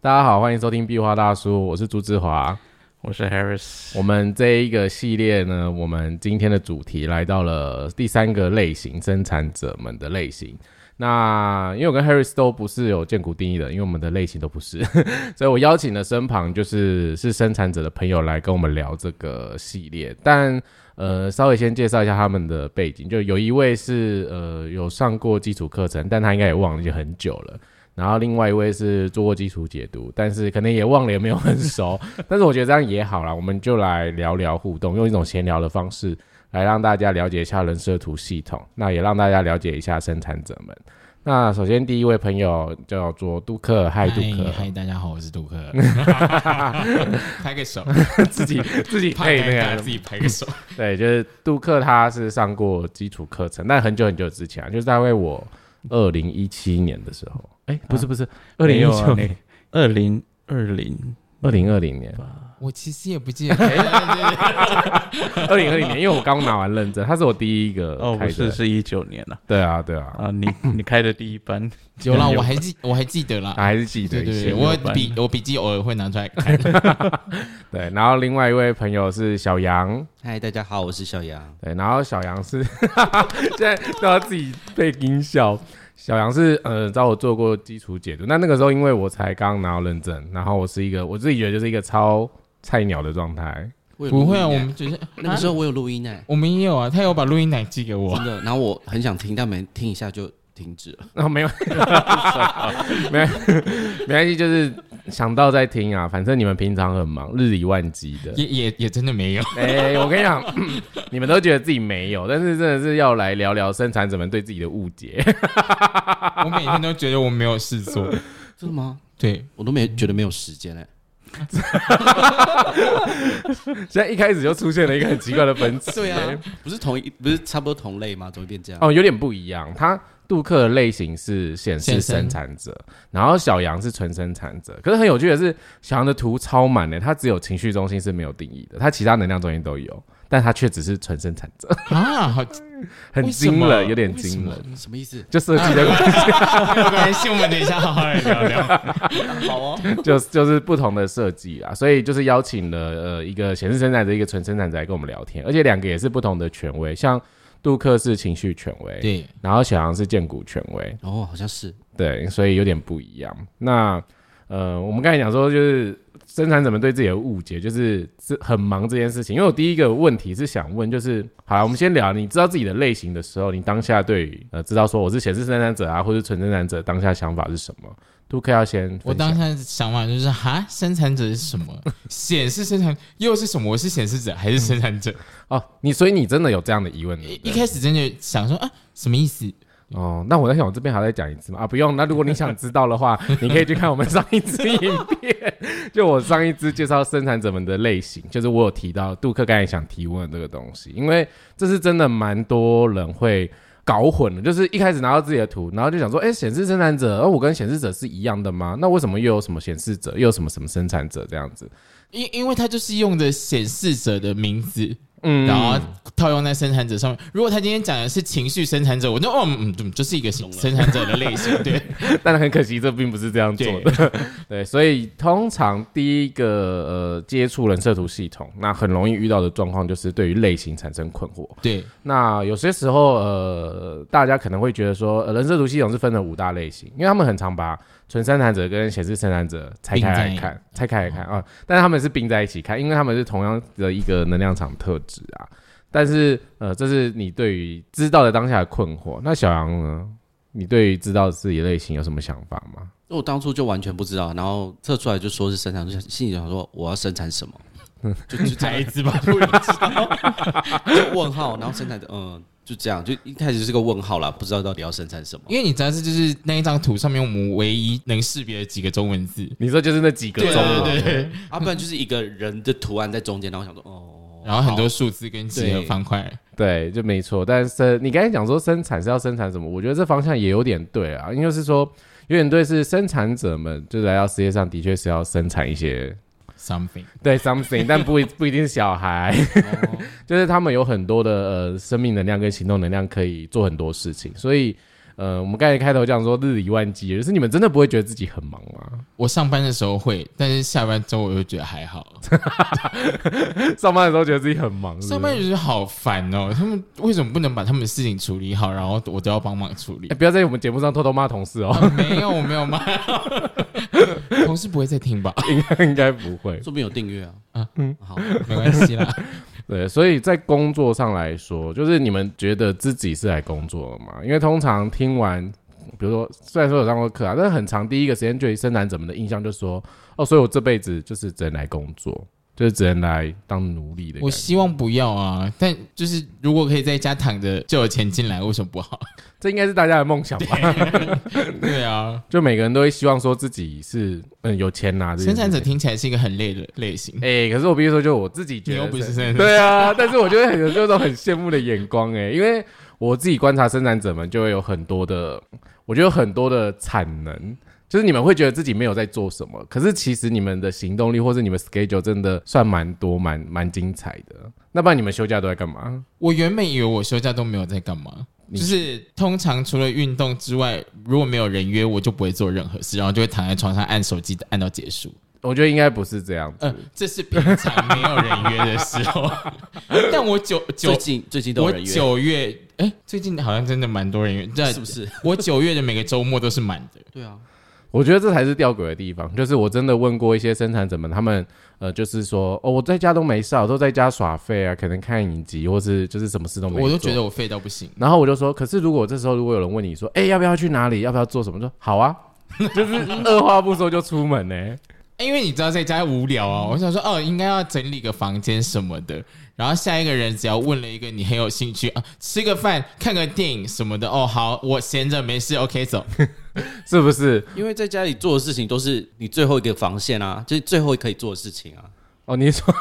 大家好，欢迎收听壁画大叔，我是朱志华。我是 Harris，我们这一个系列呢，我们今天的主题来到了第三个类型——生产者们的类型。那因为我跟 Harris 都不是有建股定义的，因为我们的类型都不是，所以我邀请了身旁就是是生产者的朋友来跟我们聊这个系列。但呃，稍微先介绍一下他们的背景，就有一位是呃有上过基础课程，但他应该也忘了，已经很久了。然后另外一位是做过基础解读，但是可能也忘了，也没有很熟。但是我觉得这样也好啦，我们就来聊聊互动，用一种闲聊的方式来让大家了解一下人设图系统，那也让大家了解一下生产者们。那首先第一位朋友叫做杜克，嗨杜克，嗨大家好，我是杜克，拍个手，自己自己配那个，自己拍个手。对，就是杜克，他是上过基础课程，但很久很久之前，就是在为我二零一七年的时候。哎，不是不是，二零一九年，二零二零二零二零年，我其实也不记得。二零二零年，因为我刚拿完认证，他是我第一个哦，不是是一九年了。对啊，对啊，啊，你你开的第一班，有啦，我还记我还记得了，还是记得。对对，我笔我笔记偶尔会拿出来看。对，然后另外一位朋友是小杨，嗨，大家好，我是小杨。对，然后小杨是现在都要自己背音效。小杨是呃找我做过基础解读，那那个时候因为我才刚拿到认证，然后我是一个我自己觉得就是一个超菜鸟的状态。不会啊，我们只是那个时候我有录音哎，我们也有啊，他有把录音奶寄给我，真的。然后我很想听，但没听一下就停止了。然后没有，没没关系，就是。想到再听啊，反正你们平常很忙，日理万机的，也也也真的没有。哎，我跟你讲，你们都觉得自己没有，但是真的是要来聊聊生产者们对自己的误解。我每天都觉得我没有事做，真的吗？对我都没觉得没有时间哎。现在一开始就出现了一个很奇怪的分支，对啊，不是同一，不是差不多同类吗？怎么会变这样？哦，有点不一样，它。杜克的类型是显示生产者，然后小杨是纯生产者。可是很有趣的是，小杨的图超满的，他只有情绪中心是没有定义的，他其他能量中心都有，但他却只是纯生产者啊，好，很惊人，有点惊人，什么意思？就设计的 关系，我们等一下好好来聊聊。好哦，就就是不同的设计啊，所以就是邀请了呃一个显示生产者，一个纯生产者来跟我们聊天，而且两个也是不同的权威，像。杜克是情绪权威，对，然后小杨是建股权威，哦，好像是，对，所以有点不一样。那呃，我们刚才讲说，就是生产者们对自己的误解，就是是很忙这件事情。因为我第一个问题是想问，就是好，我们先聊，你知道自己的类型的时候，你当下对呃，知道说我是显示生产者啊，或是纯生产者，当下想法是什么？杜克要先，我当下想法就是哈，生产者是什么？显示生产又是什么？我是显示者还是生产者？哦，你所以你真的有这样的疑问？一开始真的想说啊，什么意思？哦，那我在想，我这边还要再讲一次吗？啊，不用。那如果你想知道的话，你可以去看我们上一支影片，就我上一支介绍生产者们的类型，就是我有提到杜克刚才想提问的这个东西，因为这是真的蛮多人会。搞混了，就是一开始拿到自己的图，然后就想说，哎，显示生产者，而我跟显示者是一样的吗？那为什么又有什么显示者，又有什么什么生产者这样子？因因为他就是用的显示者的名字。嗯，然后套用在生产者上面。如果他今天讲的是情绪生产者，我就哦，嗯，就是一个生产者的类型，对。但是很可惜，这并不是这样做的。对，所以通常第一个呃接触人设图系统，那很容易遇到的状况就是对于类型产生困惑。对。那有些时候呃，大家可能会觉得说，呃人设图系统是分了五大类型，因为他们很常把。纯生产者跟显示生产者拆开来看，拆开来看啊，但是他们是并在一起看，因为他们是同样的一个能量场特质啊。但是呃，这是你对于知道的当下的困惑。那小杨呢？你对于知道自己类型有什么想法吗？我当初就完全不知道，然后测出来就说是生产，就心里想说我要生产什么，就就猜一只吧，就问号，然后生产者嗯。就这样，就一开始是个问号啦，不知道到底要生产什么。因为你知道是就是那一张图上面我们唯一能识别的几个中文字，你说就是那几个中文，对对对，啊，不然就是一个人的图案在中间，然后想说哦，然后很多数字跟几何方块，对，就没错。但是你刚才讲说生产是要生产什么，我觉得这方向也有点对啊，因为是说有点对，是生产者们就来到世界上的确是要生产一些。Something 对 something，但不不一定是小孩，就是他们有很多的呃生命能量跟行动能量可以做很多事情，所以呃，我们刚才开头讲说日理万机，就是你们真的不会觉得自己很忙吗？我上班的时候会，但是下班之后我就觉得还好。上班的时候觉得自己很忙，是是上班就是好烦哦，他们为什么不能把他们的事情处理好，然后我都要帮忙处理哎、？不要在我们节目上偷偷骂同事哦，没有，我没有骂，同事不会再听吧？应该应该不会。说不定有订阅啊。啊嗯，好，没关系啦。对，所以在工作上来说，就是你们觉得自己是来工作的嘛？因为通常听完，比如说虽然说有上过课啊，但是很长第一个时间对于生产者们的印象就是说，哦，所以我这辈子就是只能来工作，就是只能来当奴隶的我。希望不要啊，但就是如果可以在家躺着就有钱进来，为什么不好？这应该是大家的梦想吧？对啊，就每个人都会希望说自己是嗯有钱拿。生产者听起来是一个很累的类型。哎、可是我必须说，就我自己觉得你又不是生产者对啊，但是我觉得很有这种很羡慕的眼光哎、因为我自己观察生产者们就会有很多的，我觉得有很多的产能。就是你们会觉得自己没有在做什么，可是其实你们的行动力或是你们 schedule 真的算蛮多、蛮蛮精彩的。那不然你们休假都在干嘛？我原本以为我休假都没有在干嘛，就是通常除了运动之外，如果没有人约，我就不会做任何事，然后就会躺在床上按手机按到结束。我觉得应该不是这样子。呃，这是平常没有人约的时候，但我九九最近最近都有我人约，九月，哎、最近好像真的蛮多人约，对，是不是？我九月的每个周末都是满的。对啊，我觉得这才是吊诡的地方，就是我真的问过一些生产者们，他们呃，就是说，哦，我在家都没事啊，我都在家耍废啊，可能看影集，或是就是什么事都没。我都觉得我废到不行。然后我就说，可是如果这时候如果有人问你说，哎、要不要去哪里，要不要做什么？说好啊，就是二话不说就出门呢、因为你知道在家无聊啊，我想说哦，应该要整理个房间什么的。然后下一个人只要问了一个你很有兴趣啊，吃个饭、看个电影什么的，哦，好，我闲着没事，OK，走。是不是？因为在家里做的事情都是你最后一个防线啊，就是最后可以做的事情啊。哦，你说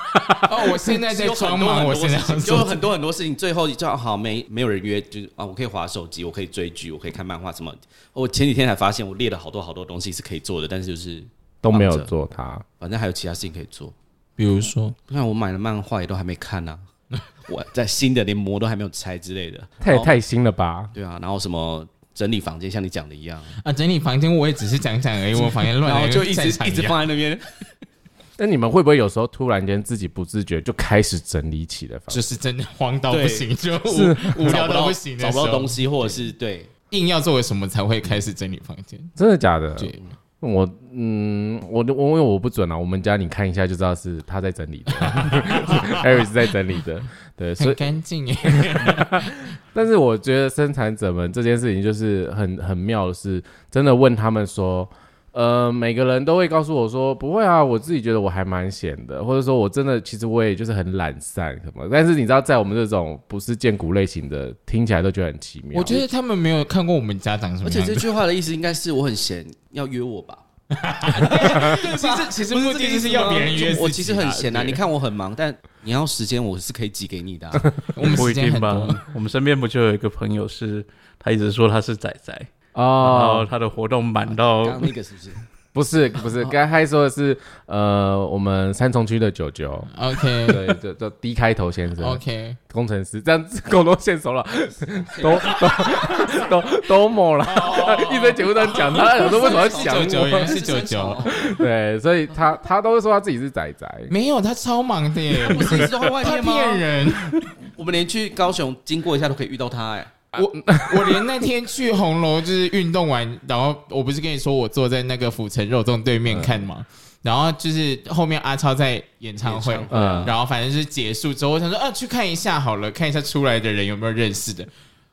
哦，我现在在 有很装忙，我现在就有很多很多事情，最后就好没没有人约，就是啊，我可以划手机，我可以追剧，我可以看漫画什么。我前几天才发现，我列了好多好多东西是可以做的，但是就是都没有做它，反正还有其他事情可以做。比如说，你看我买的漫画也都还没看呢、我在新的连膜都还没有拆之类的。太太新了吧？对啊，然后什么整理房间，像你讲的一样，啊，整理房间我也只是讲讲而已，我房间乱 然后就一直 一直放在那边。那你们会不会有时候突然间自己不自觉就开始整理起来房间？就是真的慌到不行，就是无聊到不行找，不到东西，或者是对，硬要作为什么才会开始整理房间。真的假的？对，我嗯，我我因为我不准啊，我们家你看一下就知道是他在整理的，Harry 是在整理的，对，所很以干净耶。但是我觉得生产者们这件事情就是很很妙的是，真的问他们说，呃，每个人都会告诉我说，不会啊，我自己觉得我还蛮闲的，或者说我真的其实我也就是很懒散什么。但是你知道，在我们这种不是荐股类型的，听起来都觉得很奇妙。我觉得他们没有看过我们家长什么而且。这句话的意思应该是我很闲，要约我吧？其实其实目的就是要别人约自己啊我其实很闲啊，你看我很忙，但你要时间我是可以挤给你的我们时一定吧间很多。？我们身边不就有一个朋友是，他一直说他是仔仔，然后哦，他的活动满到刚刚那个是不是？不是不是，刚才说的是呃，我们三重区的九九，OK。对，就就 D 开头先生。OK，工程师，这样子够多线索了，都都都都某了，一直在节目上讲他，有时候为什么要讲九九我？是九九，对，所以他他都会说他自己是仔仔，没有他超忙的耶，不是一直都在外面吗？骗人。我们连去高雄经过一下都可以遇到他、哎，我 我连那天去红楼就是运动完，然后我不是跟你说我坐在那个府城肉粽对面看嘛，然后就是后面阿超在演唱会，嗯然后反正就是结束之后，我想说啊去看一下好了，看一下出来的人有没有认识的。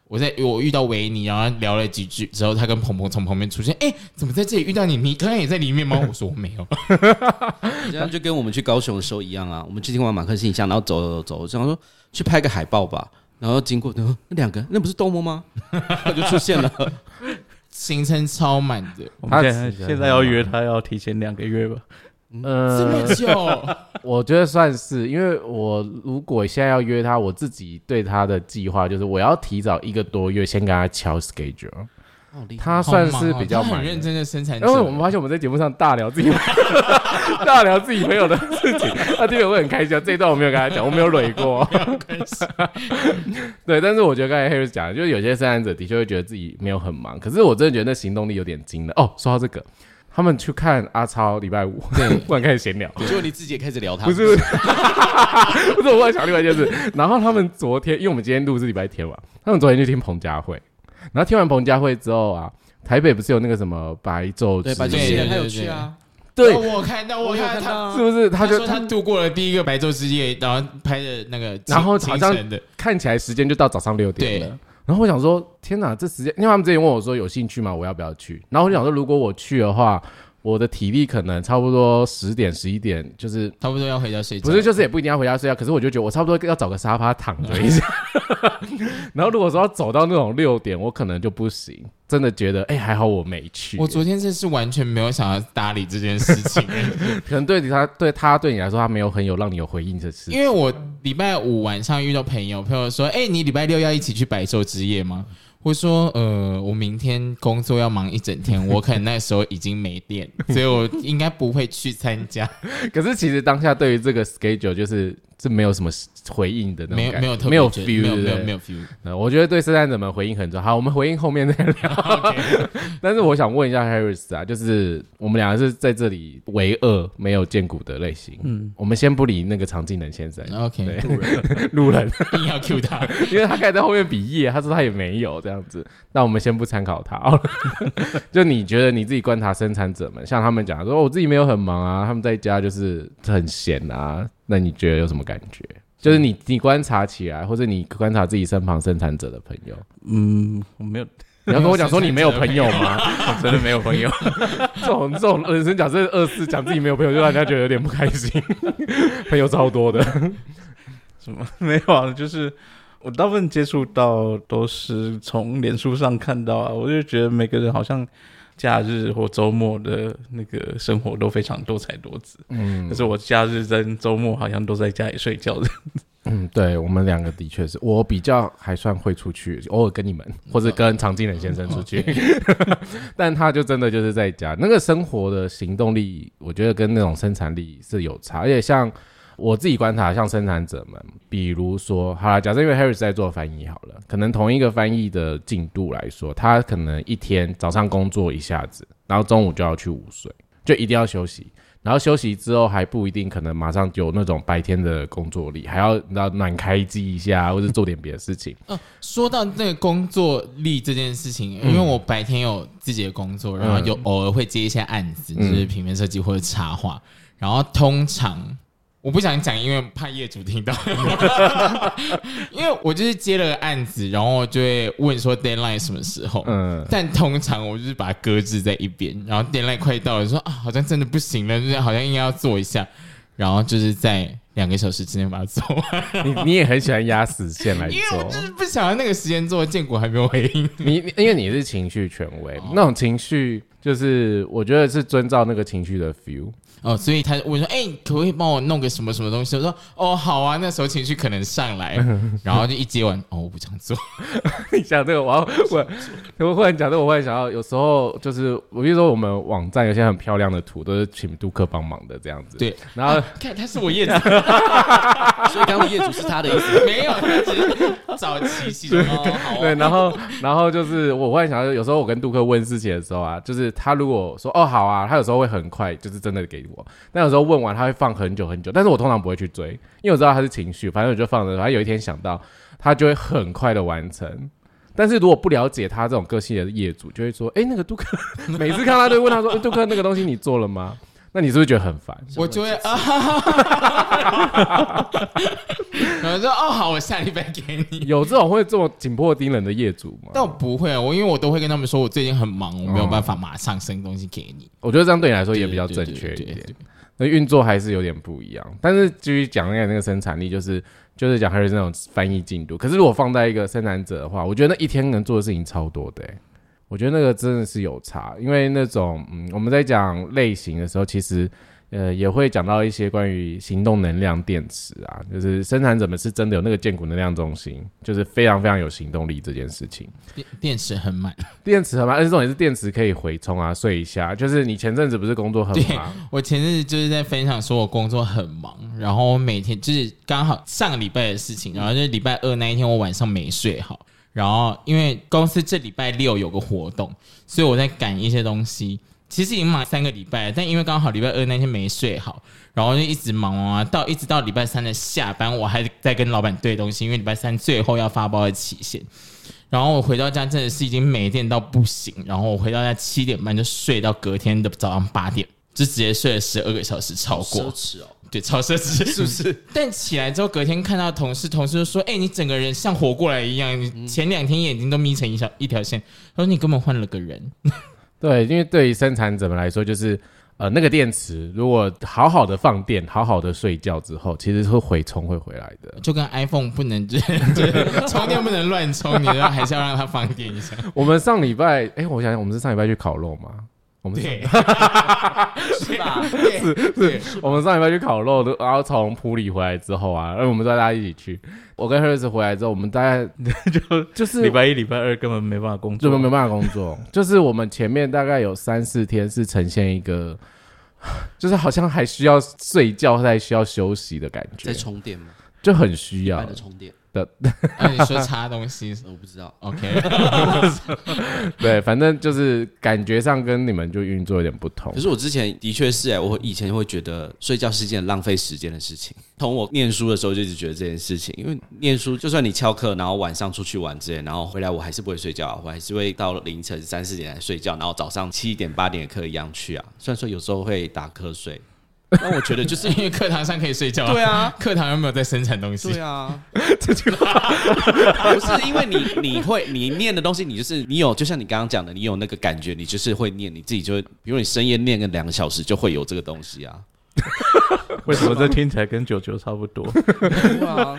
我在我遇到维尼，然后聊了几句之后，他跟鹏鹏从旁边出现，哎、怎么在这里遇到你？你刚刚也在里面吗？我说我没有。这样就跟我们去高雄的时候一样啊。我们去听完马克信箱，然后走走走，想说去拍个海报吧，然后经过，然后那两个那不是多么吗？他就出现了。行程超满的，我们现他现在要约他要提前两个月吧？这呃么，久，我觉得算是，因为我如果现在要约他，我自己对他的计划就是我要提早一个多月先跟他敲 schedule，他算是比较很认。真的生产者，因为我们发现我们在节目上大聊自己 大聊自己朋友的事情，他听了会很开心。这一段我没有跟他讲，我没有累过。对，但是我觉得刚才 Harris 讲的，就是有些生产者的确会觉得自己没有很忙，可是我真的觉得那行动力有点惊了。哦，说到这个，他们去看阿超礼拜五，对 突然开始闲聊，结果你自己也开始聊他，不是，不是，我忽然想另外一件事。然后他们昨天，因为我们今天录是礼拜天嘛，他们昨天去听彭佳慧，然后听完彭佳慧之后啊，台北不是有那个什么白昼对，之夜白昼之夜对他有去啊，对，哦我看到，我看到是不是？他就他度过了第一个白昼之夜，然后拍的那个，然后好像看起来时间就到早上六点了。然后我想说，天哪，这时间，因为他们之前问我说有兴趣吗？我要不要去？然后我就想说，如果我去的话，我的体力可能差不多十点、十一点，就是差不多要回家睡觉。不是，就是也不一定要回家睡觉，可是我就觉得我差不多要找个沙发躺着一下。然后如果说要走到那种六点，我可能就不行。真的觉得，哎、还好我没去。我昨天真是完全没有想要搭理这件事情，可能对他对他对你来说，他没有很有让你有回应的事因。为我礼拜五晚上遇到朋友，朋友说：“哎、你礼拜六要一起去白昼之夜吗？”我说：“呃，我明天工作要忙一整天，我可能那时候已经没电，所以我应该不会去参加，可是其实当下对于这个 schedule 就是是没有什么回应的那种感觉没有没有没有 feel，没有对不对没有没有 feel。那我觉得对生产者们回应很重要。好，我们回应后面再聊。但是我想问一下 Harris 啊，就是我们两个是在这里唯二没有见骨的类型。嗯，我们先不理那个常技能先生，OK，对路人，硬要 Q 他，因为他开始在后面比耶，他说他也没有这样子。那我们先不参考他哦。就你觉得你自己观察生产者们，像他们讲说，哦我自己没有很忙啊，他们在家就是很闲啊。那你觉得有什么感觉？就是你你观察起来，或者你观察自己身旁生产者的朋友，嗯，我没有，你要跟我讲说你没有朋友吗？我真的没有朋友。这种这种人生假设二四讲自己没有朋友，就让人家觉得有点不开心。朋友超多的，什么没有啊？就是我大部分接触到都是从脸书上看到啊，我就觉得每个人好像假日或周末的那个生活都非常多彩多姿。嗯可是我假日跟周末好像都在家里睡觉的。嗯，对我们两个的确是我比较还算会出去，偶尔跟你们或者跟常经人先生出去，但他就真的就是在家，那个生活的行动力，我觉得跟那种生产力是有差，而且像。我自己观察，像生产者们，比如说，好了，假设因为 Harris 在做翻译好了，可能同一个翻译的进度来说，他可能一天早上工作一下子，然后中午就要去午睡，就一定要休息，然后休息之后还不一定可能马上有那种白天的工作力，还要你知道暖开机一下，或者做点别的事情。说到那个工作力这件事情，因为我白天有自己的工作，然后有偶尔会接一些案子，嗯就是平面设计或者插画，然后通常。我不想讲，因为怕业主听到。因为我就是接了个案子，然后就会问说 deadline 什么时候。嗯，但通常我就是把它搁置在一边，然后 deadline 快到了，说啊，好像真的不行了，就是好像应该要做一下，然后就是在两个小时之内把它做完，你你也很喜欢压死线来 因为我就，是不想要那个时间做，建国还没有回应。你你因为你是情绪权威，那种情绪就是我觉得是遵照那个情绪的 feel。哦，所以他我说，哎、可不可以帮我弄个什么什么东西？我说，哦，好啊。那时候情绪可能上来，然后就一接完，哦，我不想做。你讲这个，我要我我忽然讲这个，我忽然想到，有时候就是我比如说我们网站有些很漂亮的图，都是请杜克帮忙的这样子。对，然后啊看他是我业主，所以刚刚业主是他的意思。没有，他只是早期戏中哦，好对，啊。然后然后就是我忽然想到，有时候我跟杜克问事情的时候啊，就是他如果说哦好啊，他有时候会很快，就是真的给我。但有时候问完他会放很久很久，但是我通常不会去追，因为我知道他是情绪，反正我就放着。反正有一天想到，他就会很快的完成。但是如果不了解他这种个性的业主，就会说：“哎、那个杜克，每次看他都问他说，哎杜克那个东西你做了吗？”那你是不是觉得很烦？我就会啊，然后 说哦好，我下礼拜给你。有这种会这么紧迫盯人的业主吗？但我不会啊，我因为我都会跟他们说，我最近很忙，我没有办法马上生东西给你。我觉得这样对你来说也比较正确一点。那运作还是有点不一样。但是继续讲那个那个生产力，就是就是讲还是那种翻译进度。可是如果放在一个生产者的话，我觉得那一天能做的事情超多的、欸。我觉得那个真的是有差，因为那种嗯，我们在讲类型的时候，其实呃，也会讲到一些关于行动能量电池啊，就是生产者们是真的有那个建股能量中心，就是非常非常有行动力这件事情。电电池很满。电池很慢，而且重点是电池可以回充啊，睡一下。就是你前阵子不是工作很忙，我前阵子就是在分享说我工作很忙，然后我每天就是刚好上个礼拜的事情，然后就是礼拜二那一天我晚上没睡好，然后因为公司这礼拜六有个活动，所以我在赶一些东西。其实已经忙三个礼拜了，但因为刚好礼拜二那天没睡好，然后就一直忙啊，到一直到礼拜三的下班，我还在跟老板对东西，因为礼拜三最后要发包的期限。然后我回到家真的是已经没电到不行，然后我回到家七点半就睡到隔天的早上八点，就直接睡了十二个小时，超过，对，超奢侈，是不是？但起来之后，隔天看到同事，同事就说：“哎、你整个人像活过来一样，你前两天眼睛都眯成一小一条线。”他说：“你根本换了个人。对，因为对于生产者们来说，就是呃那个电池如果好好的放电，好好的睡觉之后，其实是会回充会回来的”。就跟 iPhone 不能 就就是充电不能乱充，你要还是要让它放电一下。我们上礼拜，哎，我想想，我们是上礼拜去烤肉吗？我们是对，是吧？对，我们上礼拜去烤肉，然后从普里回来之后啊，然后我们大家一起去。我跟 Harris 回来之后，我们大概 就就是礼拜一、礼拜二根本没办法工作，根本没办法工作，就是我们前面大概有三四天是呈现一个，就是好像还需要睡觉，还需要休息的感觉在，充电吗？就很需要充电，那你说插东西我不知道。，OK？对，反正就是感觉上跟你们就运作有点不同可。是我之前的确是哎、我以前会觉得睡觉是一件浪费时间的事情。从我念书的时候就一直觉得这件事情，因为念书就算你翘课，然后晚上出去玩之类，然后回来我还是不会睡觉啊，我还是会到凌晨三四点才睡觉，然后早上七点八点的课一样去啊。虽然说有时候会打瞌睡，但我觉得就是因为课堂上可以睡觉，对啊，课堂又没有在生产东西对，啊，这句话。不是因为你你会你念的东西，你就是你有，就像你刚刚讲的，你有那个感觉，你就是会念，你自己就会，比如你深夜念个两个小时，就会有这个东西啊。为什么这听起来跟九九差不多？对啊，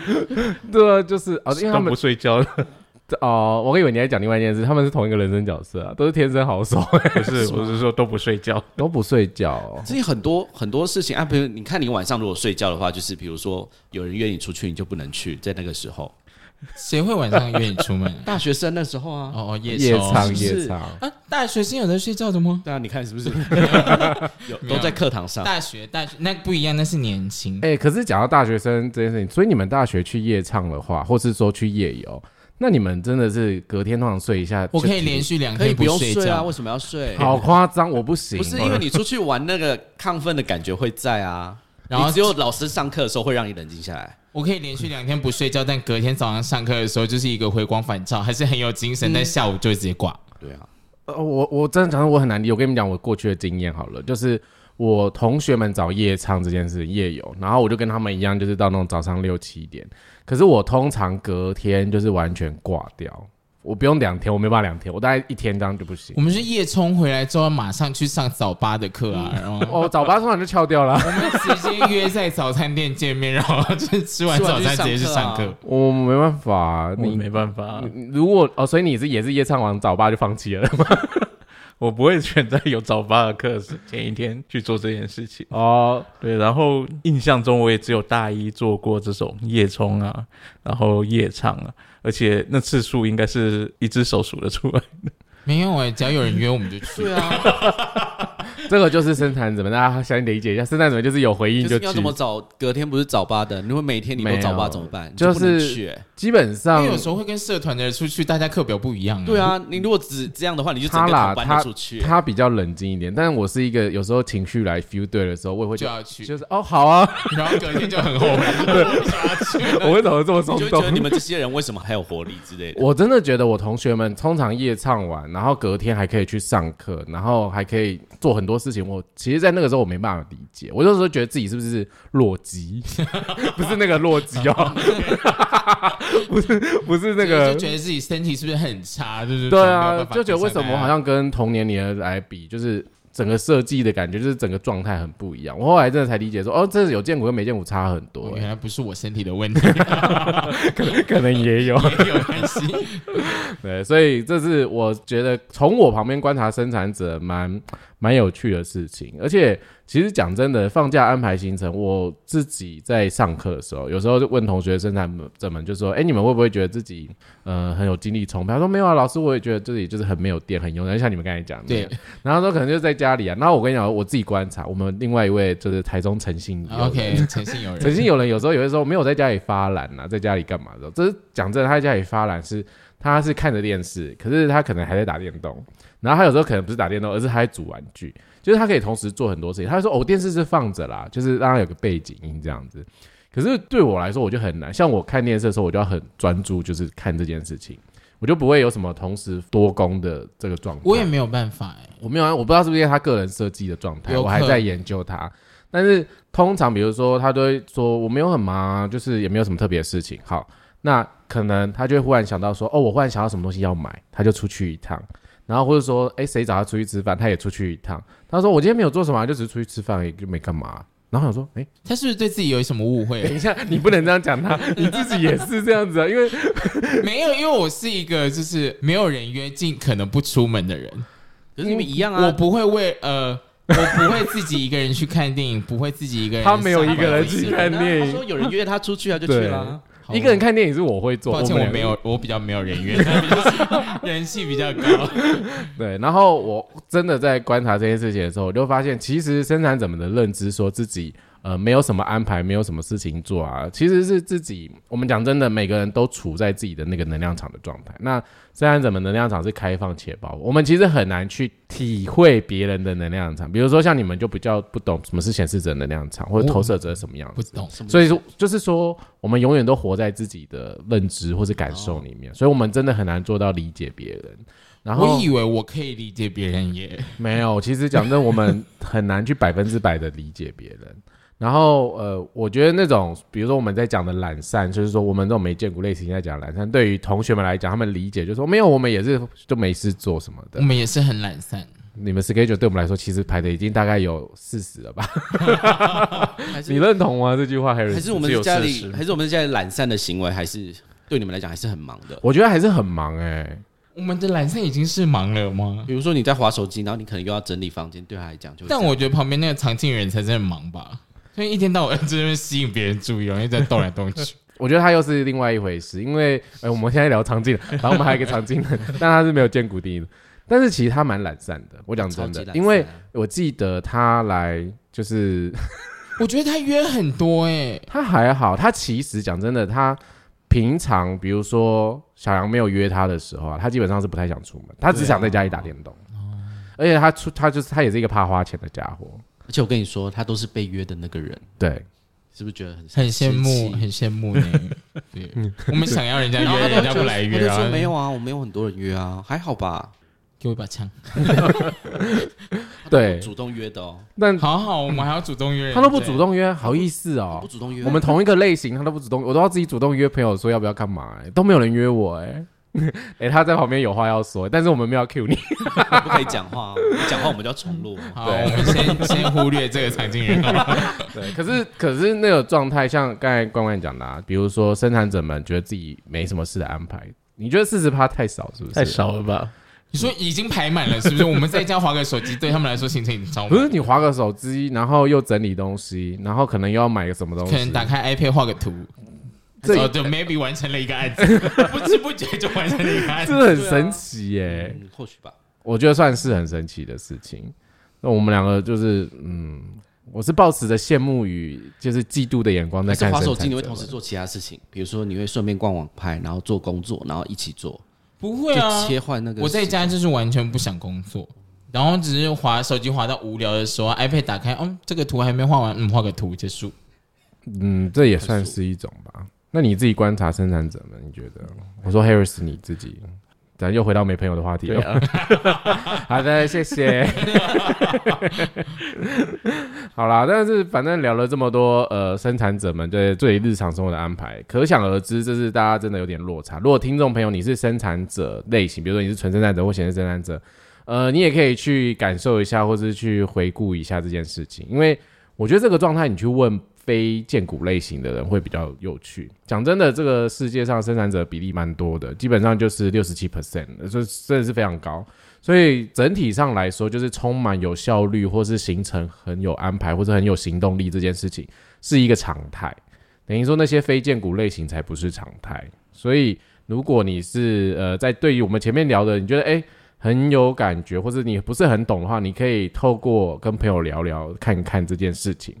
对啊，就是啊，因为他们不睡觉了，哦，我以为你在讲另外一件事，他们是同一个人生角色啊，都是天生好手，不是，我是说都不睡觉。都不睡觉哦。所以很多很多事情啊，比如你看你晚上如果睡觉的话，就是比如说有人约你出去，你就不能去，在那个时候，谁会晚上约你出门？大学生那时候啊，哦哦，夜夜抽唱是不是夜场，啊，大学生有在睡觉的吗？对啊，你看是不是 有都在课堂上？大学大学那不一样，那是年轻。哎、可是讲到大学生这件事情，所以你们大学去夜唱的话，或是说去夜游，那你们真的是隔天通常睡一下，我可以连续两可以不用睡睡啊？觉为，什么要睡？好夸张，我不行。不是因为你出去玩那个亢奋的感觉会在啊，然后你只有老师上课的时候会让你冷静下来。我可以连续两天不睡觉，但隔天早上上课的时候就是一个回光返照，还是很有精神，但下午就会直接挂。对啊，呃，我我真的讲我很难理解。我跟你们讲我过去的经验好了，就是我同学们找夜唱这件事，夜游，然后我就跟他们一样，就是到那种早上六七点。可是我通常隔天就是完全挂掉，我不用两天，我没办法两天，我大概一天这样就不行我。们是夜冲回来之后马上去上早八的课啊，然后哦，早八通常就翘掉了。我们直接约在早餐店见面，然后就吃完早餐直接去上课。我没办法，你我没办法，如果哦，所以你是也是夜唱完早八就放弃了吗？我不会选在有早八的课时前一天去做这件事情。哦，对，然后印象中我也只有大一做过这种夜冲啊，然后夜唱啊，而且那次数应该是一只手数得出来的。没有哎、只要有人约我们就去。对啊，这个就是生产者们，大家先理解一下，生产者们就是有回应就是你要怎，么早？隔天不是早八的，如果每天你都早八怎么办？你就是去、欸基本因上为有时候会跟社团的人出去，大家课表不一样、对，啊，你如果只这样的话，你就整他他出去、他比较冷静一点，但是我是一个有时候情绪来 feel 对的时候，我也会就要去，就是哦好啊，然后隔天就很后悔，为什么要去？我为什么这么冲动你就觉得？你们这些人为什么还有活力之类的？我真的觉得我同学们通常夜唱完，然后隔天还可以去上课，然后还可以做很多事情。我其实，在那个时候我没办法理解，我有时候觉得自己是不是弱鸡，不是那个弱鸡哦，不是不是那个就觉得自己身体是不是很差？就是对啊就觉得为什么好像跟同年龄的来比，就是整个设计的感觉，就是整个状态很不一样。我后来真的才理解说，哦，这有见骨跟没见骨差很多、原来不是我身体的问题，可能也有。也有关系。对，所以这是我觉得从我旁边观察生产者蛮蛮有趣的事情。而且其实讲真的，放假安排行程，我自己在上课的时候，有时候就问同学生产怎么，就说：“哎，你们会不会觉得自己呃很有精力充沛？”他说：“没有啊，老师，我也觉得自己就是很没有电，很慵懒，像你们刚才讲的。”对，然后说可能就在家里啊。然后我跟你讲，我自己观察，我们另外一位就是台中诚信友人 OK，诚信有人，诚信有人有时候有的时候没有在家里发懒啊，在家里干嘛的？这是讲真的，他在家里发懒是他是看着电视，可是他可能还在打电动。然后他有时候可能不是打电动，而是他在煮玩具，就是他可以同时做很多事情。他说：“哦，电视是放着啦，就是让他有个背景音这样子。”可是对我来说，我就很难。像我看电视的时候，我就要很专注，就是看这件事情，我就不会有什么同时多工的这个状态。我也没有办法哎、我没有啊，我不知道是不是因为他个人设计的状态，我还在研究他。但是通常比如说他都会说我没有很忙啊，就是也没有什么特别的事情。好，那可能他就会忽然想到说，哦，我忽然想到什么东西要买，他就出去一趟。然后或者说，哎，谁找他出去吃饭，他也出去一趟。他说我今天没有做什么啊，就只是出去吃饭，也就没干嘛。然后我想说，哎，他是不是对自己有什么误会？等一下，你不能这样讲他，你自己也是这样子啊，因为 没有，因为我是一个就是没有人约，尽可能不出门的人。可是你们一样啊我啊，不会为呃，我不会自己一个人去看电影，不会自己一个人。他没有一个人去看电影他说有人约他出去啊，就去了一个人看电影是我会做，抱歉，我没有，我比较没有人约，他比较人气比较高。对，然后我真的在观察这件事情的时候，我就发现，其实生产者们的认知，说自己呃没有什么安排，没有什么事情做啊，其实是自己。我们讲真的，每个人都处在自己的那个能量场的状态。那虽然怎么能量场是开放且包，我们其实很难去体会别人的能量场。比如说像你们就比较不懂什么是显示者能量场，或者投射者什么样子。不懂，所以说，就是说，我们永远都活在自己的认知或是感受里面，所以我们真的很难做到理解别人。然后我以为我可以理解别人耶，没有，其实讲真，我们很难去百分之百的理解别人。然后，呃，我觉得那种，比如说我们在讲的懒散，就是说我们这种没见过类型在讲懒散，对于同学们来讲，他们理解就是说没有，我们也是就没事做什么的我。们也是很懒散。你们 schedule 对我们来说，其实排的已经大概有四十了吧？你认同吗？这句话，Harry？还是我们家里，还是我们家里懒散的行为，还是对你们来讲还是很忙的。我觉得还是很忙哎、我们的懒散已经是忙了吗？比如说你在划手机，然后你可能又要整理房间，对他来讲就。但我觉得旁边那个常静人才是很忙吧，所以一天到晚在这边吸引别人注意，容易在动来动去。我觉得他又是另外一回事，因为呃，我们现在聊长进，然后我们还有一个长进人，但他是没有见骨定的，但是其实他蛮懒散的。我讲真的因为我记得他来就是我觉得他约很多哎、他还好，他其实讲真的，他平常比如说小杨没有约他的时候啊，他基本上是不太想出门，他只想在家里打电动。而且他出他就是他也是一个怕花钱的家伙，而且我跟你说，他都是被约的那个人，对，是不是觉得很很羡慕，很羡慕呢。对，我们想要人家然后约，人家不来约，就然后说没有啊，我没有很多人约啊，还好吧。给我一把枪。对主动约的哦，但好好，我们还要主动约，他都不主动约，好意思哦不。主动约。我们同一个类型，他都不主动，我都要自己主动约朋友说要不要干嘛、欸，都没有人约我、欸，哎，他在旁边有话要说，但是我们没有 cue 你。不可以讲话哦，你讲话我们就要重录。好，我们先先忽略这个常进人？对，可是可是那个状态，像刚才关关讲的、啊，比如说生产者们觉得自己没什么事的安排，你觉得四十趴太少是不是？太少了吧？你说已经排满了，是不是？我们在家划个手机，对他们来说行程已经超不满。是你划个手机，然后又整理东西，然后可能又要买个什么东西，可能打开 iPad 画个图，这哦，就，maybe 完成了一个案子，不知不觉就完成了一个案子。这很神奇耶、嗯，或许吧。我觉得算是很神奇的事情。那我们两个就是，嗯，我是抱持着羡慕与就是嫉妒的眼光在但是滑手机。你会同时做其他事情，比如说你会顺便逛网拍，然后做工作，然后一起做，不会啊就，切换那个。我在家就是完全不想工作，然后只是滑手机滑到无聊的时候，iPad 打开，嗯，这个图还没画完，嗯，画个图结束。嗯，这也算是一种吧。那你自己观察生产者们，你觉得？我说 Harris 你自己，咱又回到没朋友的话题了。好的，谢谢。好啦，但是反正聊了这么多，呃，生产者们对对日常生活的安排，可想而知，这是大家真的有点落差。如果听众朋友你是生产者类型，比如说你是纯生产者或显示生产者，呃，你也可以去感受一下，或是去回顾一下这件事情，因为我觉得这个状态你去问非荐股类型的人会比较有趣。讲真的，这个世界上生产者比例蛮多的，基本上就是六十七 percent，就真的是非常高。所以整体上来说，就是充满有效率，或是行程很有安排，或者很有行动力这件事情是一个常态。等于说那些非荐股类型才不是常态。所以如果你是呃在对于我们前面聊的，你觉得诶很有感觉，或者你不是很懂的话，你可以透过跟朋友聊聊看看这件事情。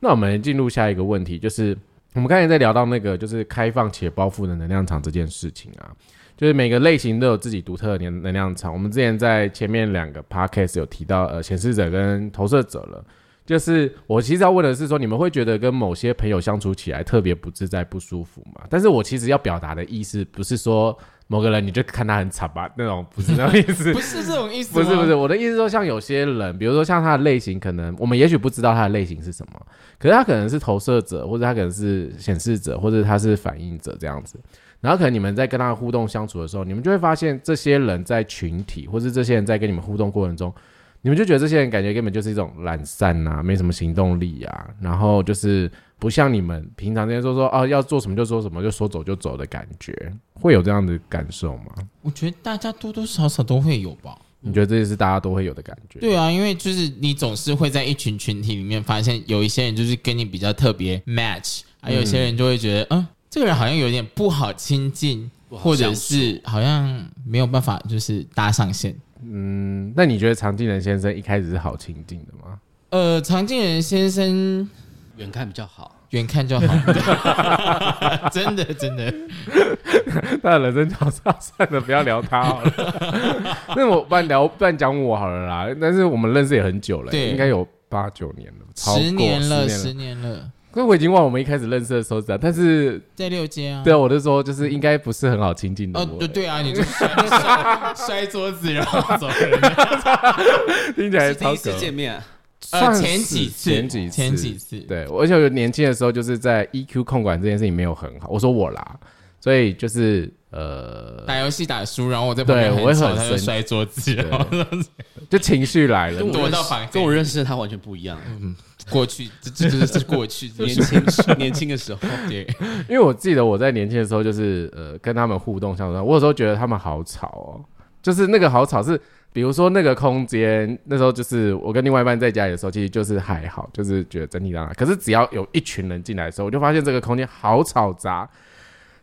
那我们进入下一个问题，就是我们刚才在聊到那个就是开放且包覆的能量场这件事情啊。就是每个类型都有自己独特的能能量场。我们之前在前面两个 podcast 有提到，呃，显示者跟投射者了。就是我其实要问的是说，你们会觉得跟某些朋友相处起来特别不自在、不舒服吗？但是我其实要表达的意思不是说某个人你就看他很惨吧，那种不是那种意思，不是这种意思，不是不是，我的意思说，像有些人，比如说像他的类型，可能我们也许不知道他的类型是什么，可是他可能是投射者，或者他可能是显示者，或者他是反应者这样子。然后可能你们在跟他互动相处的时候，你们就会发现这些人在群体，或是这些人在跟你们互动过程中，你们就觉得这些人感觉根本就是一种懒散啊，没什么行动力啊，然后就是不像你们平常这些说说哦要做什么就做什么，就说走就走的感觉，会有这样的感受吗？我觉得大家多多少少都会有吧。你觉得这也是大家都会有的感觉？对啊，因为就是你总是会在一群群体里面发现有一些人就是跟你比较特别 match，还有一些人就会觉得嗯。这个人好像有点不好亲近，或者是好像没有办法就是搭上线。嗯，那你觉得常静人先生一开始是好亲近的吗？呃，常静人先生远看比较好，远看就好。真 的真的，那人生角色算了，不要聊他好了。那我不然聊，不然讲我好了啦。但是我们认识也很久了，对，应该有八九年了，十年了，十年了。可是我已经忘我们一开始认识的时候是，但是在六街啊。对啊，我就说就是应该不是很好亲近的。哦，对对啊，你就摔摔桌子然后走，听起来第一次见面，呃，前几次，前几次，前几次。对，而且我年轻的时候就是在 EQ 控管这件事情没有很好，我说我啦，所以就是呃，打游戏打输，然后我在旁边我会很生摔桌子，然后 就情绪来了，躲到房跟我认识的他完全不一样。嗯。过去，这这这是过去，年轻年轻的时候，对，因为我记得我在年轻的时候，就是呃跟他们互动相处，我有时候觉得他们好吵哦，就是那个好吵是，比如说那个空间，那时候就是我跟另外一半在家里的时候，其实就是还好，就是觉得整体上，可是只要有一群人进来的时候，我就发现这个空间好吵杂，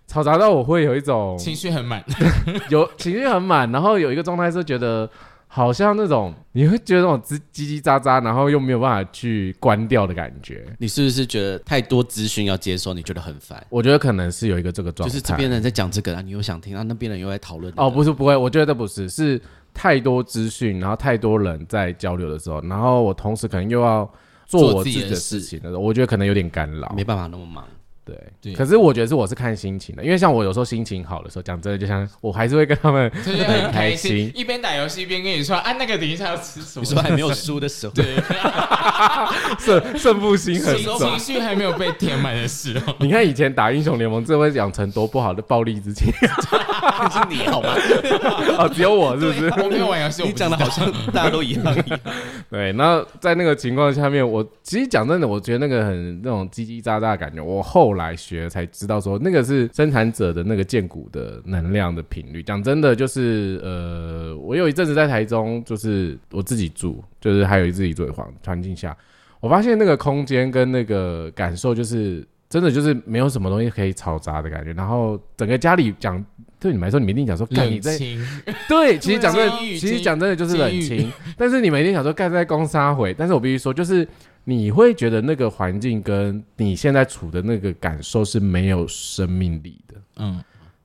吵杂到我会有一种情绪很满，有情绪很满，然后有一个状态是觉得。好像那种你会觉得那种叽叽叽喳喳，然后又没有办法去关掉的感觉。你是不是觉得太多资讯要接收，你觉得很烦？我觉得可能是有一个这个状态，就是这边人在讲这个啊，你又想听啊，那边人又在讨论。哦，不是，不会，我觉得不是，是太多资讯，然后太多人在交流的时候，然后我同时可能又要做我自己的事情的时候，我觉得可能有点干扰，没办法那么忙。对，可是我觉得是我是看心情的，因为像我有时候心情好的时候，讲真的，就像我还是会跟他们很开心，一边打游戏一边跟你说，啊，那个等一下要吃什么？你说还没有输的时候，对，胜胜负心很重，情绪还没有被填满的时候。你看以前打英雄联盟，这会养成多不好的暴力之情，是你好吗？哦，只有我是不是？我没有玩游戏，你讲的好像大家都一样。对，那在那个情况下面，我其实讲真的，我觉得那个很那种叽叽喳喳的感觉，我后来学才。知道说那个是生产者的那个建股的能量的频率。讲真的，就是呃，我有一阵子在台中，就是我自己住，就是还有自己住的环环境下，我发现那个空间跟那个感受，就是真的就是没有什么东西可以嘈杂的感觉。然后整个家里讲对你们来说，你们一定想说，干你在对，其实讲真的，其实讲真的就是冷清。但是你们一定想说，干在公沙回。但是我必须说，就是。你会觉得那个环境跟你现在处的那个感受是没有生命力的。嗯，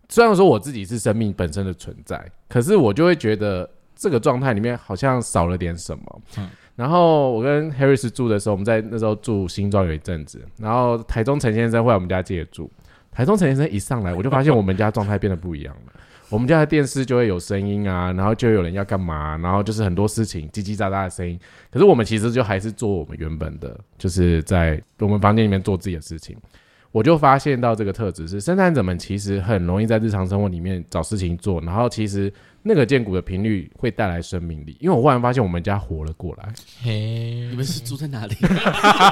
虽然说我自己是生命本身的存在，可是我就会觉得这个状态里面好像少了点什么。嗯，然后我跟 Harris 住的时候，我们在那时候住新庄有一阵子，然后台中陈先生会来我们家借住。台中陈先生一上来，我就发现我们家状态变得不一样了。我们家的电视就会有声音啊，然后就有人要干嘛，然后就是很多事情叽叽喳喳的声音。可是我们其实就还是做我们原本的，就是在我们房间里面做自己的事情。我就发现到这个特质是，生产者们其实很容易在日常生活里面找事情做，然后其实那个建股的频率会带来生命力。因为我忽然发现我们家活了过来。嘿，你们是住在哪里？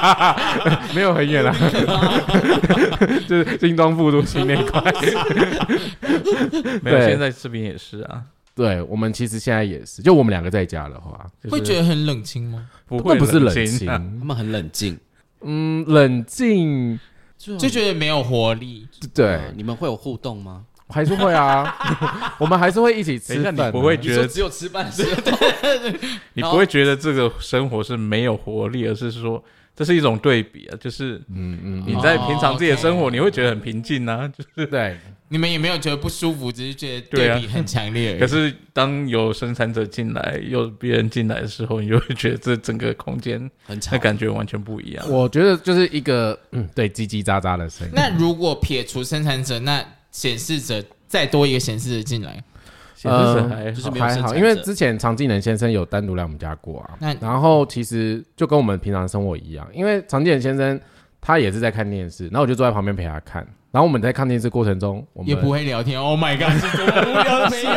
没有很远啊，就是新庄副都心那块。没有，现在这边也是啊。对我们其实现在也是，就我们两个在家的话，就是会觉得很冷清吗？不会那不是冷清他们很冷静，嗯，冷静，就就觉得没有活力。对，呃你们会有互动吗？还是会啊，我们还是会一起吃等一下饭啊。你不会觉得只有吃饭的时候，你不会觉得这个生活是没有活力，而是说这是一种对比啊，就是嗯嗯，你在平常自己的生活，你会觉得很平静啊，就是。对，你们也没有觉得不舒服，只是觉得对啊比很强烈而已。可是当有生产者进来，有别人进来的时候，你就会觉得这整个空间很吵那。感觉完全不一样。我觉得就是一个嗯，对，叽叽喳喳的声音。那如果撇除生产者，那显示者再多一个显示者进来，显示者还就是没有还好，产因为之前常技能先生有单独来我们家过啊那。然后其实就跟我们平常生活一样，因为常技能先生他也是在看电视，然后我就坐在旁边陪他看。然后我们在看电视过程中，我们也不会聊天。Oh my god，是多么无聊的事情。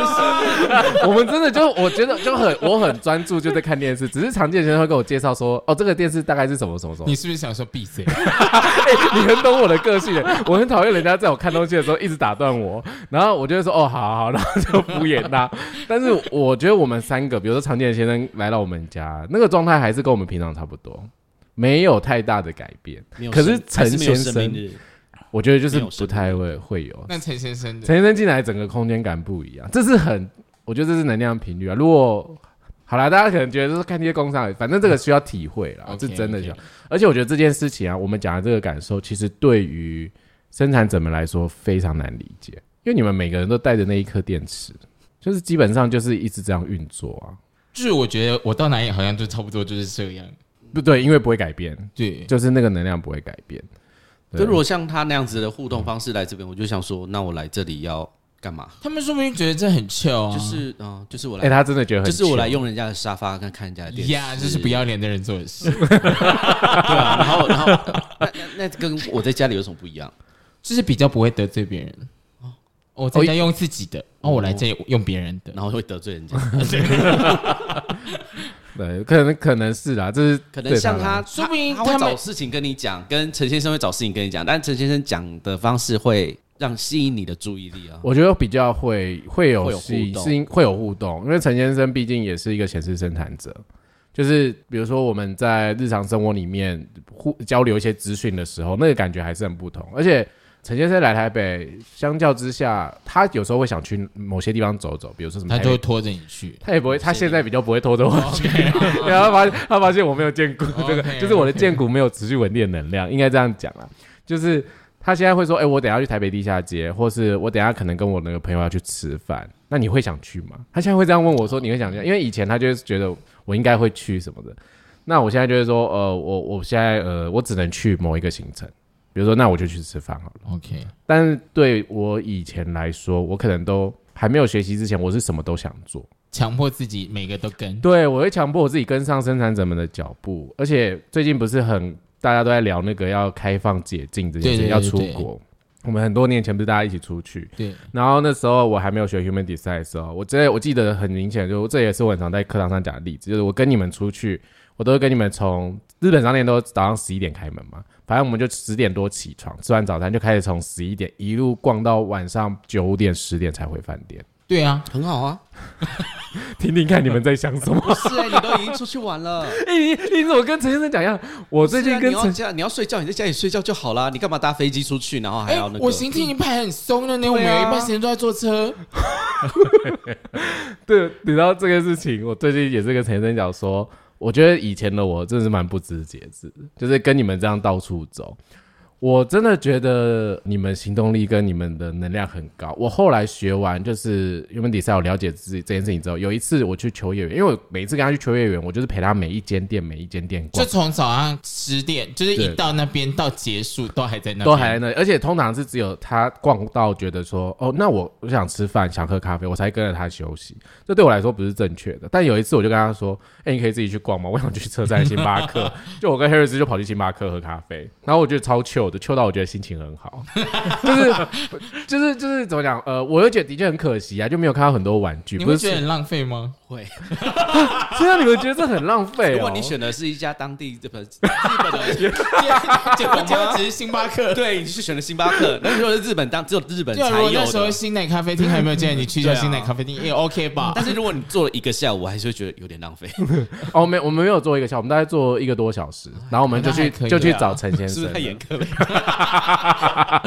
我们真的就我觉得就很我很专注就在看电视，只是常见先生会跟我介绍说，哦，这个电视大概是什么什么什么你。是不是想说闭嘴？你很懂我的个性，我很讨厌人家在我看东西的时候一直打断我，然后我就会说哦，好好好，然后就敷衍他。但是我觉得我们三个，比如说常见先生来到我们家，那个状态还是跟我们平常差不多，没有太大的改变。可是陈先生我觉得就是不太会会有。那陈先生的陈先生进来，整个空间感不一样，这是很，我觉得这是能量频率啊。如果好啦，大家可能觉得就是看这些工商，反正这个需要体会啦是真的需要 OK。而且我觉得这件事情啊，我们讲的这个感受，其实对于生产者们来说非常难理解，因为你们每个人都带着那一颗电池，就是基本上就是一直这样运作啊，就是我觉得我到哪里好像就差不多就是这样。不对，因为不会改变，对，就是那个能量不会改变。对就如果像他那样子的互动方式来这边，我就想说，那我来这里要干嘛？他们说不定觉得这很 chill 啊，就是嗯，就是我哎、来，他真的觉得很就是我来用人家的沙发跟看人家的电视，呀，这是不要脸的人做的事。对啊。然后然后那那那跟我在家里有什么不一样？就是比较不会得罪别人。哦，我在家用自己的，哦，我来这里用别人的。然后会得罪人家，对，可能可能是啦，这是可能像他，说不定他会找事情跟你讲，跟陈先生会找事情跟你讲，但陈先生讲的方式会让吸引你的注意力啊。我觉得比较会会有吸动是因会有互动，因为陈先生毕竟也是一个显示生产者，就是比如说我们在日常生活里面互交流一些资讯的时候，那个感觉还是很不同。而且陈先生来台北，相较之下，他有时候会想去某些地方走走，比如说什么，他就会拖着你去。他也不会，他现在比较不会拖着我 去，然后他发现他发现我没有见骨，这个就是我的剑骨没有持续稳定的能量，应该这样讲啊，就是他现在会说，哎、我等下去台北地下街，或是我等下可能跟我那个朋友要去吃饭，那你会想去吗？他现在会这样问我说，你会想去？因为以前他就是觉得我应该会去什么的，那我现在就是说，呃，我我现在呃，我只能去某一个行程，比如说，那我就去吃饭好了。OK，但是对我以前来说，我可能都还没有学习之前，我是什么都想做。强迫自己每个都跟。对，我会强迫我自己跟上生产者们的脚步，而且最近不是很大家都在聊那个要开放解禁这件事情，要出国。我们很多年前不是大家一起出去，对，然后那时候我还没有学 human design 的时候，我真的我记得很明显，就这也是我很常在课堂上讲的例子，就是我跟你们出去，我都会跟你们从日本商店都早上十一点开门嘛，反正我们就十点多起床，吃完早餐就开始从十一点一路逛到晚上九点十点才回饭店，对啊，很好啊，听听看你们在想什么。不是哎、你都已经出去玩了。哎、你你怎么跟陈先生讲一样？我最近跟陈你要家你要睡觉，你在家里睡觉就好啦，你干嘛搭飞机出去，然后还哎要那，个？我行程已经排很松了呢，我们有一半时间都在坐车。对，你知道这个事情，我最近也是跟陈先生讲说，我觉得以前的我真的是蛮不知节制，就是跟你们这样到处走。我真的觉得你们行动力跟你们的能量很高。我后来学完就是原本比赛，我了解自己这件事情之后，有一次我去秋叶原，因为我每次跟他去秋叶原，我就是陪他每一间店每一间店逛就，从早上十点，就是一到那边到结束都还在那，都还在那，而且通常是只有他逛到觉得说，哦，那我我想吃饭，想喝咖啡，我才跟着他休息。这对我来说不是正确的。但有一次我就跟他说，哎、你可以自己去逛吗？我想去车站星巴克，就我跟 Harris 就跑去星巴克喝咖啡，然后我觉得超的，chill 到我觉得心情很好，就是就是就是怎么讲？呃，我又觉得的确很可惜啊，就没有看到很多玩具，不是觉得很浪费吗？会。虽然你们觉得这很浪费、哦，如果你选的是一家当地日本日本的，结果结果只是星巴克。对，你是选了星巴克，那如果是日本当只有日本才有如果那时候。新奶咖啡厅还没有建议你去一下新奶咖啡厅，也 OK 吧？但是如果你做了一个下午，我还是会觉得有点浪费，哦，没，我们没有做一个下午，我们大概做一个多小时，然后我们就去就去啊找陈先生，是不是太严苛了？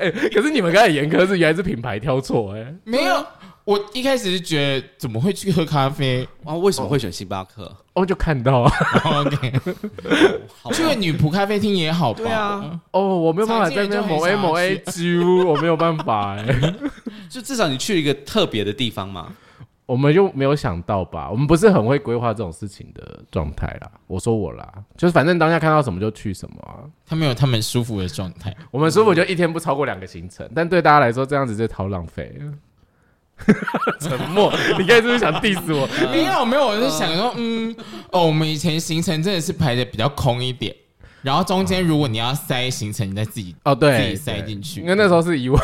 哎、可是你们刚才严苛是原来是品牌挑错哎、没有，我一开始是觉得怎么会去喝咖啡啊，为什么会选星巴克？哦，就看到啊，？OK，好吧去个女仆咖啡厅也好吧？对啊，哦，我没有办法在那边某 A 某 A 去揪，我没有办法 哎、就至少你去一个特别的地方嘛。我们就没有想到吧？我们不是很会规划这种事情的状态啦。我说我啦，就是反正当下看到什么就去什么啊。他们有他们舒服的状态。我们舒服就一天不超过两个行程，但对大家来说这样子就超浪费。沉默，你刚才是不是想 diss 我？没有没有，我是想说，嗯，哦，我们以前行程真的是排的比较空一点，然后中间如果你要塞行程，你再自己哦，对，自己塞进去。因为那时候是以我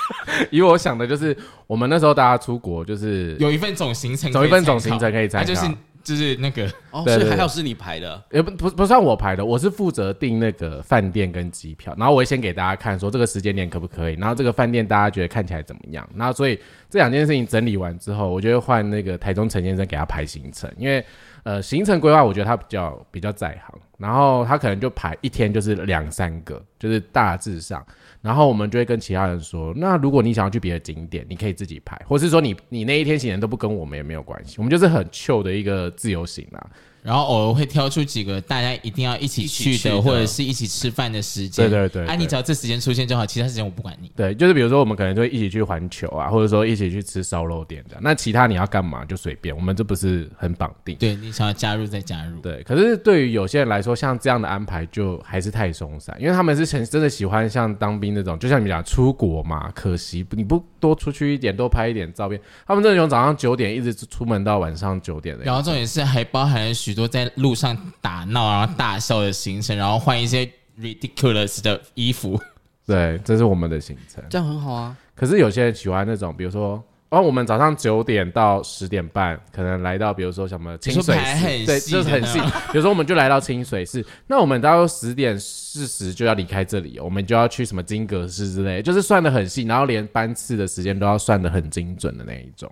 以我想的，就是我们那时候大家出国就是有一份总行程可以参考，走一份总行程可以参考，就是就是那个哦，对对对。所以还好是你排的，也不不不算我排的，我是负责订那个饭店跟机票，然后我会先给大家看说这个时间点可不可以，然后这个饭店大家觉得看起来怎么样，然后所以这两件事情整理完之后，我就会换那个台中陈先生给他排行程，因为呃行程规划我觉得他比较比较在行，然后他可能就排一天就是两三个，就是大致上，然后我们就会跟其他人说，那如果你想要去别的景点，你可以自己排，或是说你你那一天行程都不跟我们也没有关系，我们就是很 Q 的一个自由行啦。然后偶尔会挑出几个大家一定要一起去的，或者是一起吃饭的时间。啊，对对对哎你只要这时间出现就好，其他时间我不管你。对，就是比如说我们可能就会一起去环球啊，或者说一起去吃烧肉店这样。那其他你要干嘛就随便，我们这不是很绑定。对你想要加入再加入。对，可是对于有些人来说，像这样的安排就还是太松散，因为他们是真真的喜欢像当兵那种，就像你们讲出国嘛，可惜你不多出去一点，多拍一点照片，他们这种早上九点一直出门到晚上九点的，然后重点是还包含了许多在路上打闹然后大笑的行程，然后换一些 ridiculous 的衣服。对，这是我们的行程。这样很好啊。可是有些人喜欢那种，比如说，哦，我们早上九点到十点半，可能来到，比如说什么清水寺，对，就是很细。比如说，我们就来到清水寺，那我们大概十点四十就要离开这里，我们就要去什么金阁寺之类，就是算的很细，然后连班次的时间都要算的很精准的那一种。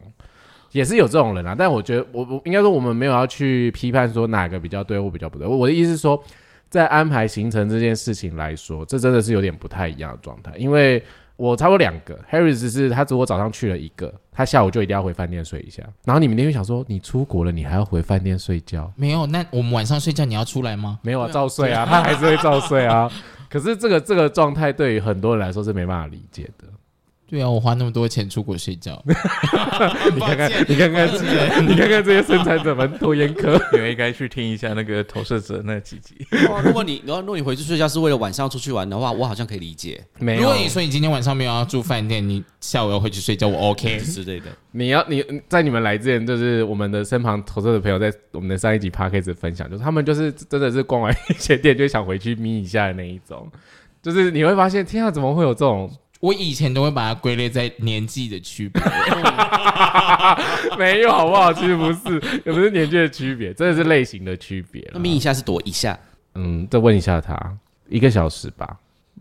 也是有这种人啊，但我觉得我我应该说我们没有要去批判说哪个比较对或比较不对。我的意思是说，在安排行程这件事情来说，这真的是有点不太一样的状态。因为我差不多两个，Harris 是他如果早上去了一个，他下午就一定要回饭店睡一下。然后你们那边想说，你出国了，你还要回饭店睡觉？没有，那我们晚上睡觉你要出来吗？没有啊，照睡啊，他还是会照睡啊。可是这个这个状态对于很多人来说是没办法理解的。对啊，我花那么多钱出国睡觉，你看看，你看看，你看看这些生产者们多严苛。你们应该去听一下那个投射者那几集。哦如果你如果如果你回去睡觉是为了晚上出去玩的话，我好像可以理解没有如果，你说你今天晚上没有要住饭店，你下午要回去睡觉，我 OK。之类的。你要你在你们来之前，就是我们的身旁投射的朋友在我们的上一集 p a c k a g e 分享，就是他们就是真的是逛完一些店就想回去眯一下的那一种。就是你会发现，天啊，怎么会有这种？我以前都会把它归类在年纪的区别，没有好不好？其实不是，也不是年纪的区别，真的是类型的区别啦那咪一下是多一下，嗯，再问一下他，一个小时吧，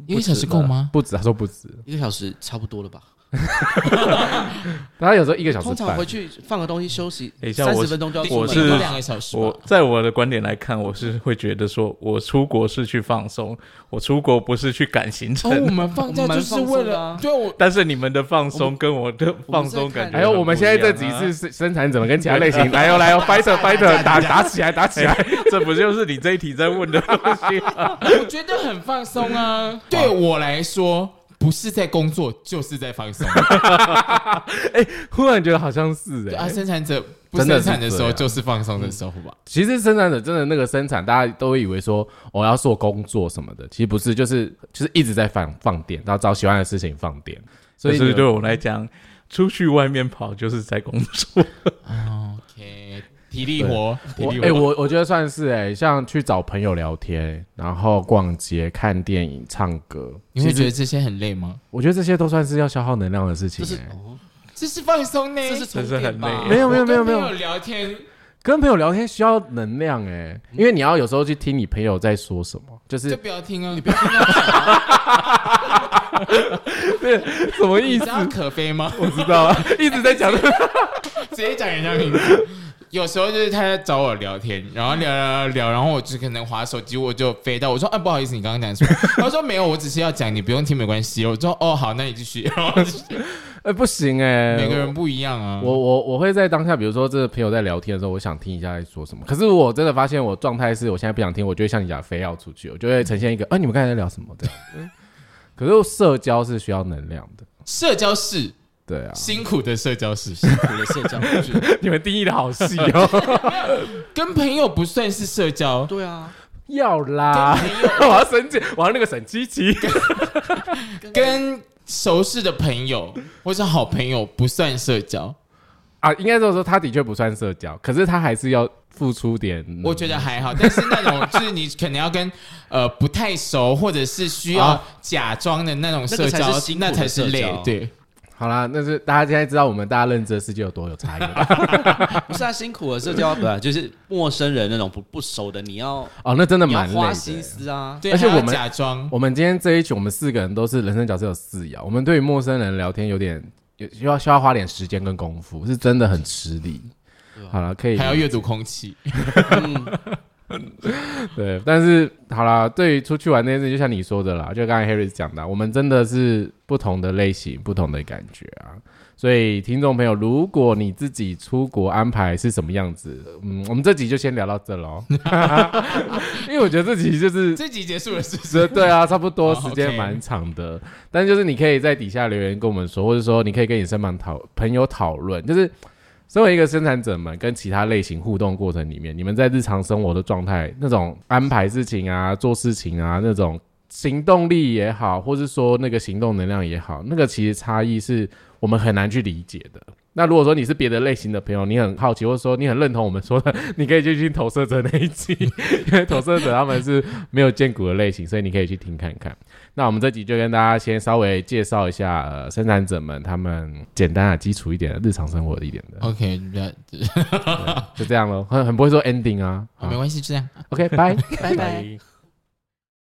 一个小时够吗？不止，他说不止，一个小时差不多了吧？他有时候一个小时通常回。去放个东西休息，等一下我三十分钟就要出门我是顶多了。两个小时吧。我在我的观点来看，我是会觉得说，我出国是去放松，我出国不是去赶行程。哦，我们放假就是为了啊对我但是你们的放松跟我的放松感觉还有我们现在这几次是生产怎么跟其他类型，来哦来哦，fighter fighter 打打起来打起来，这不就是你这一题在问的东西吗？我觉得很放松啊。对我来说，不是在工作就是在放松。哎忽然觉得好像是哎、对啊，生产者不生产的时候就是放松的时候吧。其实生产者真的那个生产，大家都以为说我、要做工作什么的，其实不是，就是就是一直在放放电，然后找喜欢的事情放电。所以你所以对我来讲，出去外面跑就是在工作。OK，体力活，体力活。我我觉得算是哎、像去找朋友聊天，然后逛街、看电影、唱歌，你会觉得这些很累吗？我觉得这些都算是要消耗能量的事情、就是哎哦，这是放松呢，这是这是很累吧没有没有没有没有我跟朋友聊天，跟朋友聊天需要能量哎，因为你要有时候去听你朋友在说什么，就是就不要听啊，你不要听他什么意思？你知道可飞吗？我知道啊，一直在讲这个。直接讲人家名字。有时候就是他在找我聊天，然后聊聊聊聊，然后我就可能划手机，我就飞到我说啊不好意思，你刚刚讲什么？他说没有，我只是要讲，你不用听没关系。我说哦好，那你继续。然后哎，不行哎，每个人不一样啊。我我我会在当下，比如说这个朋友在聊天的时候，我想听一下在说什么。可是我真的发现我状态是我现在不想听，我就会像你讲非要出去，我就会呈现一个啊你们刚才在聊什么这样。可是社交是需要能量的，社交是对啊，辛苦的社交是，苦的社交就是 你们定义的好细哦。跟朋友不算是社交，对啊，要啦，我要生气，我要那个沈七七。跟熟识的朋友或是好朋友不算社交，啊，应该这么说，他的确不算社交，可是他还是要付出点。我觉得还好。但是那种就是你可能要跟 呃不太熟，或者是需要啊假装的那种那个才社交那才是累。对，好啦，那是大家现在知道我们大家认知的世界有多有差异了 不是啊，辛苦的社交，对啊，就是陌生人那种不不熟的，你要哦，那真的你要蛮。花心思啊。对，而且我们假装我们今天这一群，我们四个人都是人生角色有四爻，我们对于陌生人聊天有点有需要需要花点时间跟功夫，是真的很吃力。好了，可以还要阅读空气。对，但是好啦，对于出去玩那件事，就像你说的啦，就刚才 Harry 讲的，我们真的是不同的类型，不同的感觉啊。所以听众朋友，如果你自己出国安排是什么样子，嗯，我们这集就先聊到这喽，因为我觉得这集就是这集结束了是不是？对啊，差不多哦时间蛮长的，但就是你可以在底下留言跟我们说，或者说你可以跟你身旁讨朋友讨论，就是身为一个生产者们跟其他类型互动过程里面，你们在日常生活的状态，那种安排事情啊、做事情啊，那种行动力也好，或是说那个行动能量也好，那个其实差异是我们很难去理解的。那如果说你是别的类型的朋友，你很好奇，或者说你很认同我们说的，你可以去听投射者那一集，因为投射者他们是没有见骨的类型，所以你可以去听看看。那我们这集就跟大家先稍微介绍一下呃生产者们他们简单啊基础一点的日常生活的一点的，OK，就这样咯，很很不会说 ending 啊。好没关系，就这样。OK，拜。拜拜。